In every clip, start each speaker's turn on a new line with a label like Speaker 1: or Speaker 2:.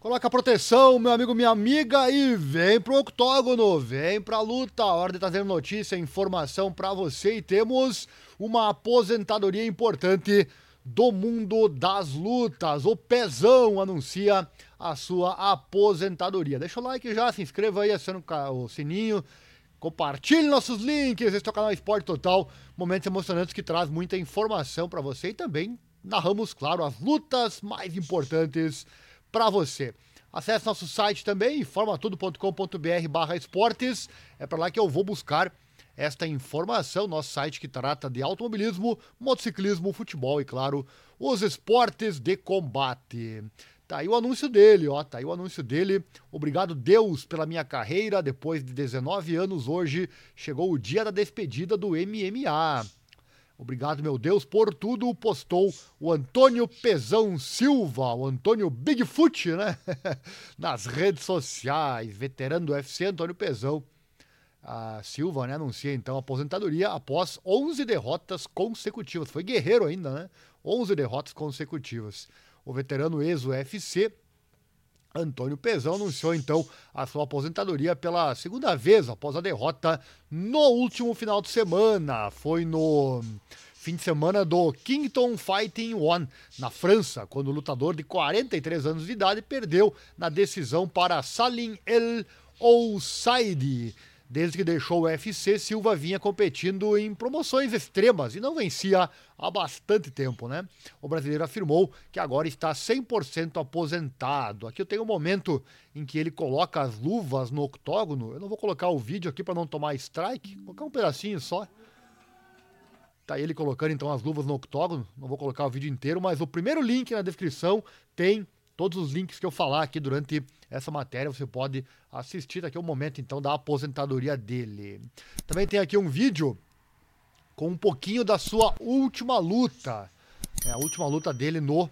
Speaker 1: Coloca a proteção, meu amigo, minha amiga, e vem pro octógono, vem pra luta. Hora de trazer notícia, informação para você. E temos uma aposentadoria importante do mundo das lutas. O Pezão anuncia a sua aposentadoria. Deixa o like já, se inscreva aí, aciona o sininho, compartilhe nossos links. Este é o canal Esporte Total, momentos emocionantes que traz muita informação para você e também narramos, claro, as lutas mais importantes para você. Acesse nosso site também, informatudo.com.br barra esportes. É para lá que eu vou buscar esta informação, nosso site que trata de automobilismo, motociclismo, futebol e, claro, os esportes de combate. Tá aí o anúncio dele, ó, tá aí o anúncio dele. Obrigado Deus pela minha carreira, depois de 19 anos hoje chegou o dia da despedida do MMA. Obrigado, meu Deus, por tudo, postou o Antônio Pezão Silva, o Antônio Bigfoot, né? Nas redes sociais, veterano do UFC, Antônio Pezão. A Silva né, anuncia então aposentadoria após 11 derrotas consecutivas. Foi guerreiro ainda, né? 11 derrotas consecutivas. O veterano ex-UFC Antônio Pezão anunciou então a sua aposentadoria pela segunda vez após a derrota no último final de semana. Foi no fim de semana do Kington Fighting One, na França, quando o lutador de 43 anos de idade perdeu na decisão para Salim El Oussaidi Desde que deixou o UFC, Silva vinha competindo em promoções extremas e não vencia há bastante tempo, né? O brasileiro afirmou que agora está 100% aposentado. Aqui eu tenho um momento em que ele coloca as luvas no octógono. Eu não vou colocar o vídeo aqui para não tomar strike, vou colocar um pedacinho só. Tá ele colocando então as luvas no octógono. Não vou colocar o vídeo inteiro, mas o primeiro link na descrição tem todos os links que eu falar aqui durante essa matéria, você pode assistir. Aqui é o momento então da aposentadoria dele. Também tem aqui um vídeo com um pouquinho da sua última luta. É a última luta dele no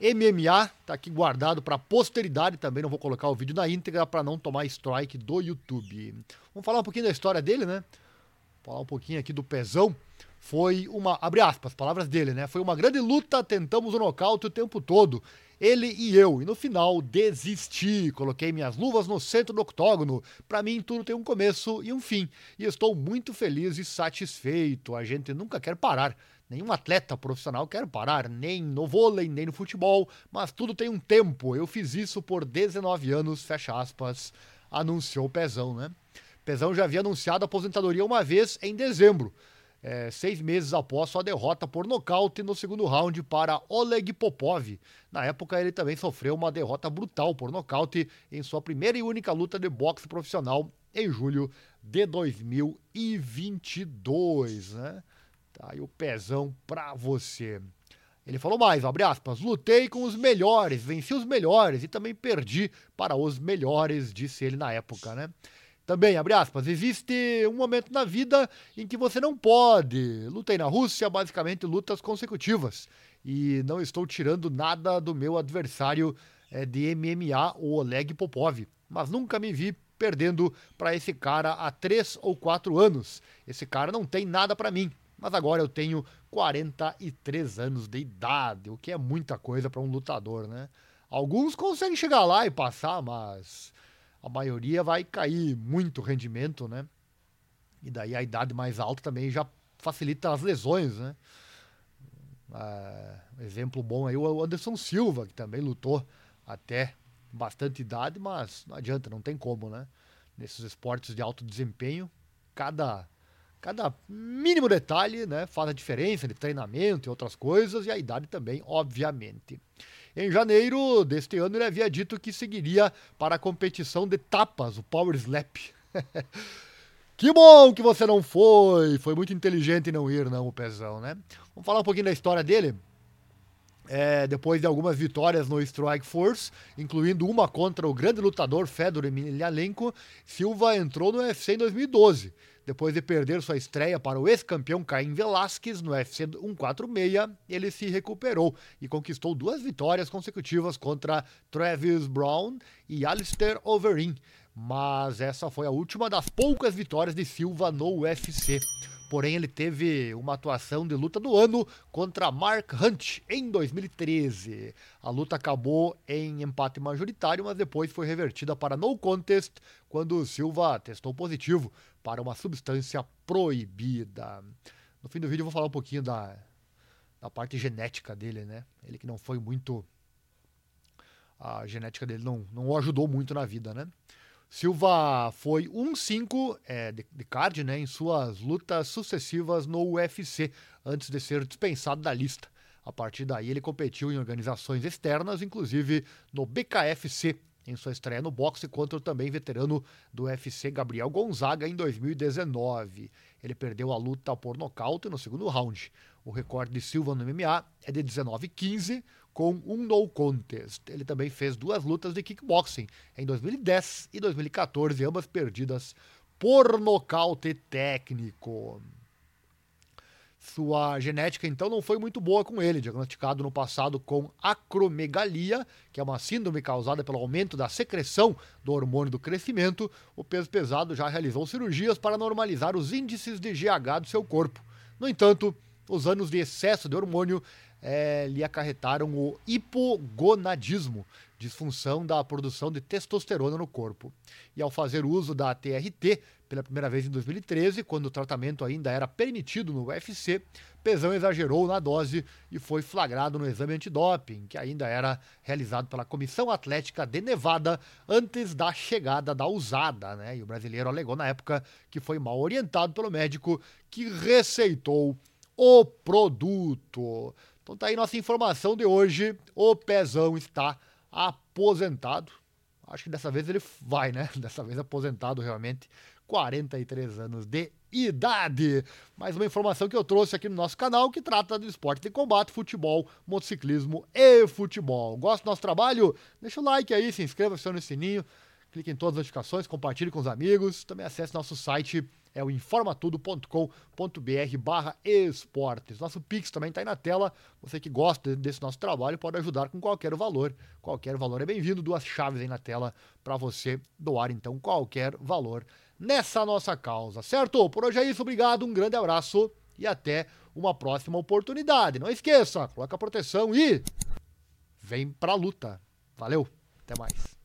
Speaker 1: MMA, tá aqui guardado para posteridade também, não vou colocar o vídeo na íntegra para não tomar strike do YouTube. Vamos falar um pouquinho da história dele, né? Falar um pouquinho aqui do Pezão. Foi uma, abre aspas, palavras dele, né? Foi uma grande luta, tentamos o nocaute o tempo todo ele e eu. E no final desisti, coloquei minhas luvas no centro do octógono. Para mim tudo tem um começo e um fim, e estou muito feliz e satisfeito. A gente nunca quer parar. Nenhum atleta profissional quer parar, nem no vôlei, nem no futebol, mas tudo tem um tempo. Eu fiz isso por 19 anos, fecha aspas, anunciou Pezão, né? Pezão já havia anunciado a aposentadoria uma vez em dezembro é, seis meses após sua derrota por nocaute no segundo round para Oleg Popov. Na época, ele também sofreu uma derrota brutal por nocaute em sua primeira e única luta de boxe profissional em julho de 2022, né? Tá aí o pezão pra você. Ele falou mais, abre aspas, lutei com os melhores, venci os melhores e também perdi para os melhores, disse ele na época, né? Também, abre aspas, existe um momento na vida em que você não pode. Lutei na Rússia, basicamente lutas consecutivas. E não estou tirando nada do meu adversário é, de MMA, o Oleg Popov. Mas nunca me vi perdendo para esse cara há três ou quatro anos. Esse cara não tem nada para mim. Mas agora eu tenho 43 anos de idade, o que é muita coisa para um lutador, né? Alguns conseguem chegar lá e passar, mas a maioria vai cair muito rendimento, né? E daí a idade mais alta também já facilita as lesões, né? Uh, exemplo bom aí o Anderson Silva, que também lutou até bastante idade, mas não adianta, não tem como, né? Nesses esportes de alto desempenho, cada, cada mínimo detalhe né, faz a diferença de treinamento e outras coisas, e a idade também, obviamente. Em janeiro deste ano, ele havia dito que seguiria para a competição de tapas, o Power Slap. que bom que você não foi! Foi muito inteligente não ir, não, o Pezão, né? Vamos falar um pouquinho da história dele? É, depois de algumas vitórias no Strike Force, incluindo uma contra o grande lutador Fedor Emelianenko, Silva entrou no UFC em 2012 depois de perder sua estreia para o ex-campeão Caim Velasquez no UFC 146, ele se recuperou e conquistou duas vitórias consecutivas contra Travis Brown e Alistair Overeem. Mas essa foi a última das poucas vitórias de Silva no UFC. Porém ele teve uma atuação de luta do ano contra Mark Hunt em 2013. A luta acabou em empate majoritário, mas depois foi revertida para no contest quando Silva testou positivo para uma substância proibida. No fim do vídeo eu vou falar um pouquinho da, da parte genética dele, né? Ele que não foi muito. A genética dele não, não o ajudou muito na vida, né? Silva foi 1-5 é, de, de card né, em suas lutas sucessivas no UFC, antes de ser dispensado da lista. A partir daí, ele competiu em organizações externas, inclusive no BKFC, em sua estreia no boxe contra o também veterano do UFC Gabriel Gonzaga em 2019. Ele perdeu a luta por nocaute no segundo round. O recorde de Silva no MMA é de 19-15, com um no contest. Ele também fez duas lutas de kickboxing em 2010 e 2014, ambas perdidas por nocaute técnico. Sua genética, então, não foi muito boa com ele, diagnosticado no passado com acromegalia, que é uma síndrome causada pelo aumento da secreção do hormônio do crescimento. O peso pesado já realizou cirurgias para normalizar os índices de GH do seu corpo. No entanto, os anos de excesso de hormônio é, lhe acarretaram o hipogonadismo, disfunção da produção de testosterona no corpo. E ao fazer uso da TRT pela primeira vez em 2013, quando o tratamento ainda era permitido no UFC, Pezão exagerou na dose e foi flagrado no exame antidoping, que ainda era realizado pela Comissão Atlética de Nevada antes da chegada da usada, né? E o brasileiro alegou na época que foi mal orientado pelo médico que receitou o produto. Então tá aí nossa informação de hoje. O Pezão está aposentado. Acho que dessa vez ele vai, né? Dessa vez aposentado realmente. 43 anos de idade. Mais uma informação que eu trouxe aqui no nosso canal que trata do esporte de combate, futebol, motociclismo e futebol. Gosta do nosso trabalho? Deixa o like aí, se inscreva, acione o sininho, clique em todas as notificações, compartilhe com os amigos. Também acesse nosso site é o informatudo.com.br barra esportes. Nosso Pix também está aí na tela. Você que gosta desse nosso trabalho pode ajudar com qualquer valor. Qualquer valor é bem-vindo. Duas chaves aí na tela para você doar, então, qualquer valor nessa nossa causa, certo? Por hoje é isso. Obrigado, um grande abraço e até uma próxima oportunidade. Não esqueça, coloca a proteção e vem pra luta. Valeu, até mais.